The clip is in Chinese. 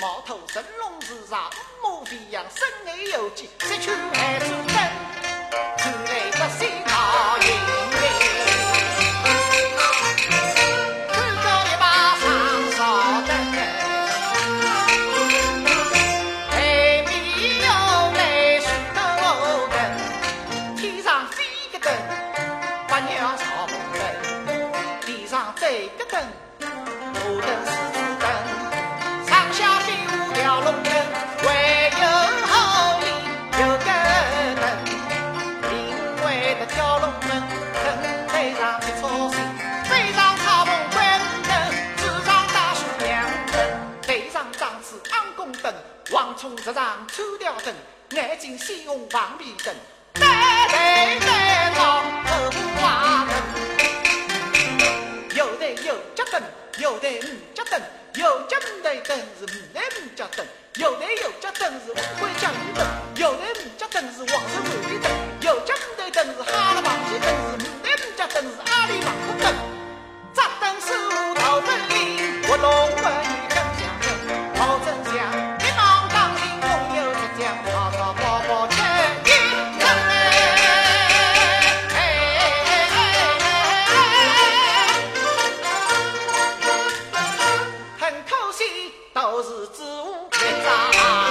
毛头神龙是杀躬母飞扬身后有计失去孩子等只来不三赵云英一把长扫有天上飞个灯不鸟地上走个黄灯，王充石上抽条灯，眼睛鲜红放屁灯，戴戴戴老头花灯，有戴有脚灯，有戴五脚灯，有脚五台灯是五台五脚灯，有戴有脚灯是五块钱灯，有戴五脚灯是王成。都是自我膨胀。